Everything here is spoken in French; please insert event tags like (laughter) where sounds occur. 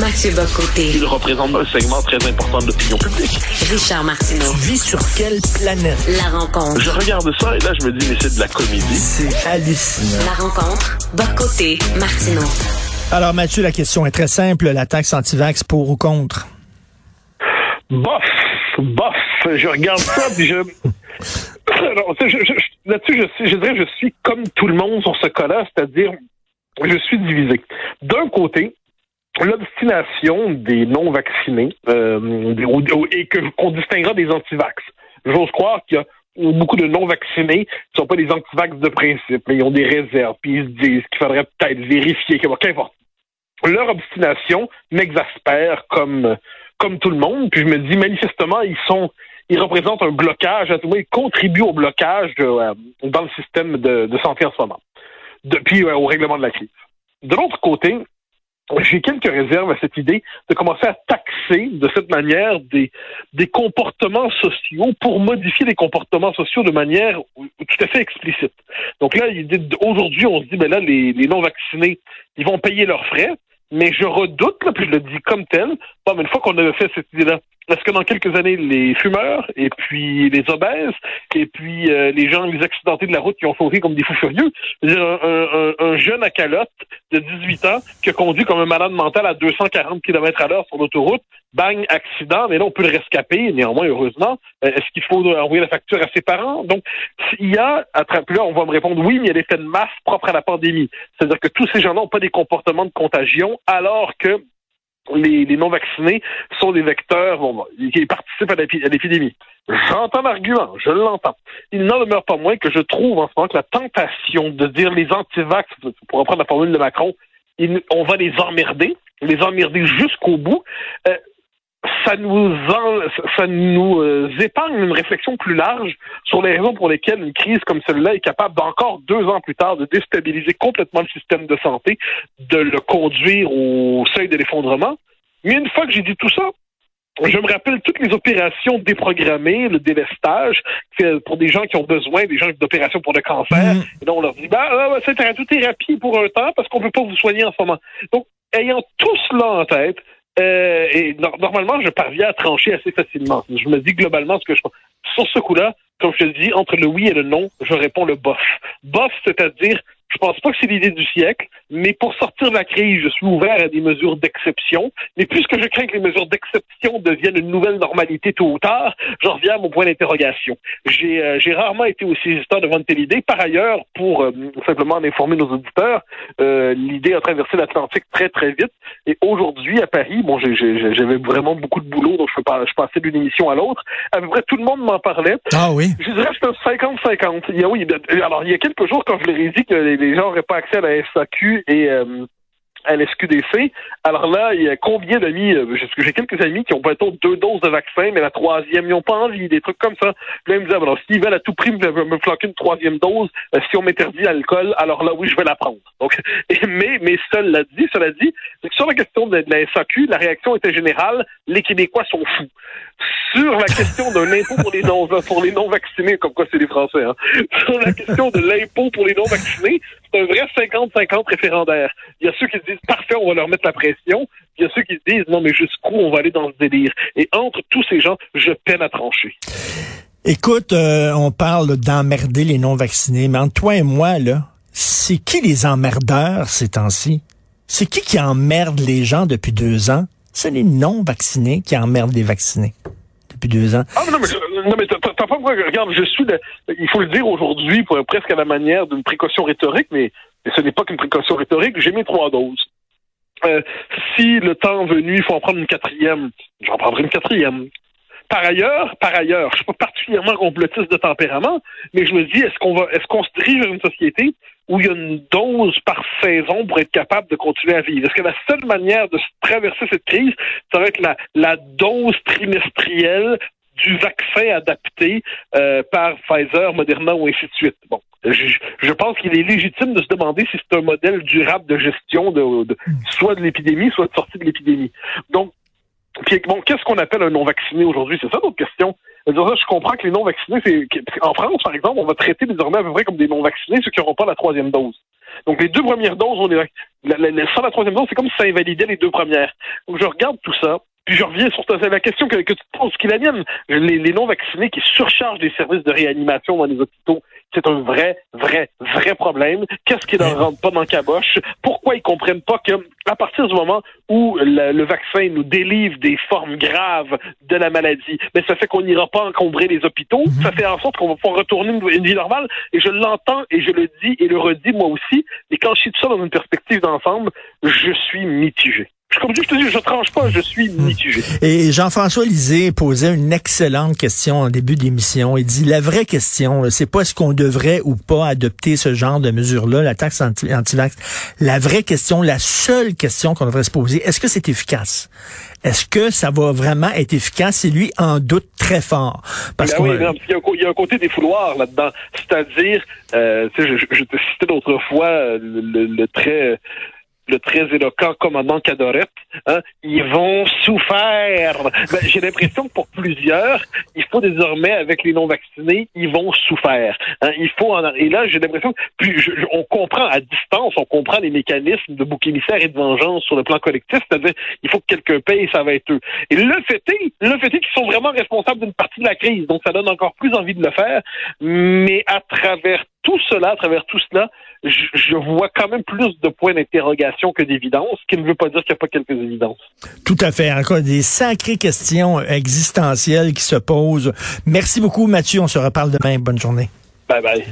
Mathieu Bocoté. Il représente un segment très important de l'opinion publique. Richard Martineau. Tu vis sur quelle planète? La rencontre. Je regarde ça et là, je me dis, mais c'est de la comédie. C'est hallucinant. La rencontre. Bocoté. Martineau. Alors, Mathieu, la question est très simple. La taxe anti-vax pour ou contre? Bof, bof. Je regarde ça puis je... (laughs) Je, je, je- là-dessus, je, suis- je dirais, je suis comme tout le monde sur ce cas-là, c'est-à-dire, je suis divisé. D'un côté, l'obstination des non-vaccinés euh, et qu'on distinguera des antivax. J'ose croire qu'il y a beaucoup de non-vaccinés qui sont pas des antivax de principe, ils ont des réserves, puis ils se disent qu'il faudrait peut-être vérifier, qu'importe. Leur obstination m'exaspère comme comme tout le monde, puis je me dis manifestement ils sont ils représentent un blocage, à tout ils contribuent au blocage euh, dans le système de, de santé en ce moment, depuis euh, au règlement de la crise. De l'autre côté, j'ai quelques réserves à cette idée de commencer à taxer de cette manière des, des comportements sociaux pour modifier les comportements sociaux de manière tout à fait explicite. Donc là, aujourd'hui, on se dit, ben là, les, les non-vaccinés, ils vont payer leurs frais, mais je redoute, là, puis je le dis comme tel, bon, mais une fois qu'on avait fait cette idée-là, est-ce que dans quelques années, les fumeurs, et puis les obèses, et puis euh, les gens, les accidentés de la route qui ont sauté comme des fous furieux, un- un- un jeune à calotte de 18 ans qui a conduit comme un malade mental à 240 km à l'heure sur l'autoroute, bang, accident, mais là, on peut le rescaper, néanmoins, heureusement. Euh, Est-ce qu'il faut envoyer la facture à ses parents? Donc, il y a, puis là, on va me répondre oui, mais il y a l'effet de masse propre à la pandémie. C'est-à-dire que tous ces gens-là n'ont pas des comportements de contagion, alors que les, non-vaccinés sont des vecteurs bon, qui participent à l'épi- à l'épidémie. J'entends l'argument, je l'entends. Il n'en demeure pas moins que je trouve en ce moment que la tentation de dire les antivax, pour reprendre la formule de Macron, on va les emmerder, les emmerder jusqu'au bout. euh, ça nous en- ça nous euh, épargne une réflexion plus large sur les raisons pour lesquelles une crise comme celle-là est capable d'encore deux ans plus tard de déstabiliser complètement le système de santé, de le conduire au seuil de l'effondrement. Mais une fois que j'ai dit tout ça, je me rappelle toutes les opérations déprogrammées, le délestage, pour des gens qui ont besoin, des gens d'opérations pour le cancer. Mm. Et là, on leur dit, bah, ah, bah, c'est radiothérapie pour un temps parce qu'on peut pas vous soigner en ce moment. Donc, ayant tout cela en tête, euh, et no- normalement, je parviens à trancher assez facilement. Je me dis globalement ce que je pense. Sur ce coup-là, comme je te dis, entre le oui et le non, je réponds le bof. Bof, c'est-à-dire, je pense pas que c'est l'idée du siècle, mais pour sortir de la crise, je suis ouvert à des mesures d'exception. Mais puisque je crains que les mesures d'exception deviennent une nouvelle normalité tôt ou tard, j'en reviens à mon point d'interrogation. J'ai euh, j'ai rarement été aussi hésitant devant une telle idée. Par ailleurs, pour euh, simplement en informer nos auditeurs, euh, l'idée a traversé l'Atlantique très très vite. Et aujourd'hui, à Paris, bon, j'avais vraiment beaucoup de boulot, donc je, pas, je passais d'une émission à l'autre. À peu près tout le monde m'en parlait. Ah oui. Je dirais que c'est un 50-50. Il y a, oui, alors il y a quelques jours, quand je leur ai dit que les, les gens n'auraient pas accès à la SAQ et euh, à l'SQDC, alors là, il y a combien d'amis, euh, j'ai quelques amis qui ont peut-être deux doses de vaccin, mais la troisième, ils n'ont pas envie, des trucs comme ça. Là, ils me disaient, alors s'ils veulent à tout prix me, me flanquer une troisième dose, euh, si on m'interdit l'alcool, alors là, oui, je vais la prendre. Donc, (laughs) et, mais, mais cela dit, cela dit, sur la question de, de la SAQ, la réaction était générale, les Québécois sont fous. Sur la question d'un impôt pour les non pour les non vaccinés, comme quoi c'est les Français, hein. Sur la question de l'impôt pour les non vaccinés, c'est un vrai 50-50 référendaire. Il y a ceux qui se disent parfait, on va leur mettre la pression. Il y a ceux qui se disent non, mais jusqu'où on va aller dans ce délire? Et entre tous ces gens, je peine à trancher. Écoute, euh, on parle d'emmerder les non-vaccinés, mais entre toi et moi, là, c'est qui les emmerdeurs ces temps-ci? C'est qui qui emmerde les gens depuis deux ans? C'est les non-vaccinés qui emmerdent les vaccinés depuis deux ans. Ah, non, mais, je- non, mais t'as pas regarde, je suis il faut le dire aujourd'hui, presque à la manière d'une précaution rhétorique, mais, mais ce n'est pas qu'une précaution rhétorique, j'ai mes trois doses. Euh, si le temps venu, il faut en prendre une quatrième, j'en prendrai une quatrième. Par ailleurs, par ailleurs, je suis pas particulièrement complotiste de tempérament, mais je me dis, est-ce qu'on va, est-ce qu'on se dirige vers une société où il y a une dose par saison pour être capable de continuer à vivre? Est-ce que la seule manière de traverser cette crise, ça va être la, la dose trimestrielle du vaccin adapté euh, par Pfizer, Moderna ou ainsi de suite? Bon. Je, je pense qu'il est légitime de se demander si c'est un modèle durable de gestion de, de soit de l'épidémie, soit de sortie de l'épidémie. Donc, bon, qu'est-ce qu'on appelle un non-vacciné aujourd'hui? C'est ça notre question. Je, comprends que les non-vaccinés, c'est en France, par exemple, on va traiter désormais à peu près comme des non-vaccinés ceux qui n'auront pas la troisième dose. Donc les deux premières doses, on est sans la troisième dose, c'est comme si ça invalidait les deux premières. Donc je regarde tout ça. Puis je reviens sur ta, la question que, que tu poses, qui est la mienne. Les, les non-vaccinés qui surchargent des services de réanimation dans les hôpitaux, c'est un vrai, vrai, vrai problème. Qu'est-ce qui ne rentre pas dans le caboche? Pourquoi ils comprennent pas que, à partir du moment où le, le vaccin nous délivre des formes graves de la maladie, mais ça fait qu'on n'ira pas encombrer les hôpitaux, Mhm. ça fait en sorte qu'on va pouvoir retourner une, une vie normale. Et je l'entends et je le dis et le redis moi aussi. Et quand je suis tout ça dans une perspective d'ensemble, je suis mitigé. Je, comme je te dis, je tranche pas, je suis mitigé. Et Jean-François Lisée posait une excellente question en début d'émission. Il dit la vraie question, c'est pas est-ce qu'on devrait ou pas adopter ce genre de mesure-là, la taxe anti- anti-vax. La vraie question, la seule question qu'on devrait se poser, est-ce que c'est efficace? Est-ce que ça va vraiment être efficace? Et lui en doute très fort. Parce Ben oui, il, y a un, co- il y a un côté des fouloirs là-dedans. C'est-à-dire, euh, je, je te citais l'autre fois euh, le, le- le très le très éloquent commandant Cadorette, hein, ils vont souffrir. Ben, J'ai l'impression que pour plusieurs, il faut désormais, avec les non-vaccinés, ils vont souffrir. Hein, il faut en, et là, j'ai l'impression puis on comprend à distance, on comprend les mécanismes de bouc émissaire et de vengeance sur le plan collectif, c'est-à-dire il faut que quelqu'un paye, ça va être eux. Et le fait est, le fait est qu'ils sont vraiment responsables d'une partie de la crise, donc ça donne encore plus envie de le faire. Mais à travers tout cela, à travers tout cela, je, je vois quand même plus de points d'interrogation que d'évidence, ce qui ne veut pas dire qu'il n'y a pas quelques évidences. Tout à fait. Encore des sacrées questions existentielles qui se posent. Merci beaucoup, Mathieu. On se reparle demain. Bonne journée. Bye bye.